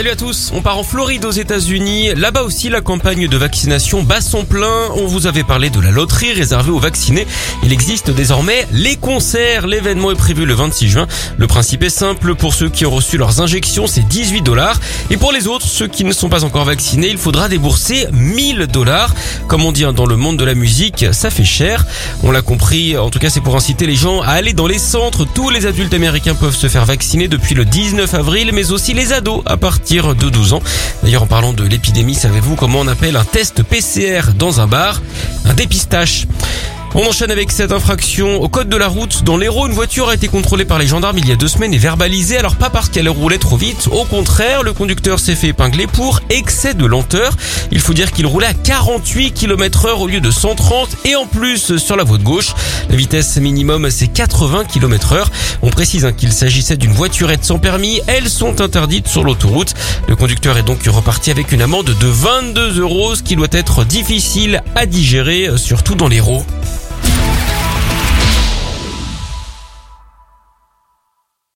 Salut à tous, on part en Floride aux États-Unis. Là-bas aussi, la campagne de vaccination bat son plein. On vous avait parlé de la loterie réservée aux vaccinés. Il existe désormais les concerts. L'événement est prévu le 26 juin. Le principe est simple. Pour ceux qui ont reçu leurs injections, c'est 18 dollars. Et pour les autres, ceux qui ne sont pas encore vaccinés, il faudra débourser 1000 dollars. Comme on dit hein, dans le monde de la musique, ça fait cher. On l'a compris. En tout cas, c'est pour inciter les gens à aller dans les centres. Tous les adultes américains peuvent se faire vacciner depuis le 19 avril, mais aussi les ados à de 12 ans. D'ailleurs, en parlant de l'épidémie, savez-vous comment on appelle un test PCR dans un bar? Un dépistage. On enchaîne avec cette infraction au code de la route. Dans l'Hérault, une voiture a été contrôlée par les gendarmes il y a deux semaines et verbalisée. Alors pas parce qu'elle roulait trop vite. Au contraire, le conducteur s'est fait épingler pour excès de lenteur. Il faut dire qu'il roulait à 48 km heure au lieu de 130 et en plus sur la voie de gauche. La vitesse minimum c'est 80 km heure. On précise hein, qu'il s'agissait d'une voiturette sans permis. Elles sont interdites sur l'autoroute. Le conducteur est donc reparti avec une amende de 22 euros, ce qui doit être difficile à digérer, surtout dans l'Hérault.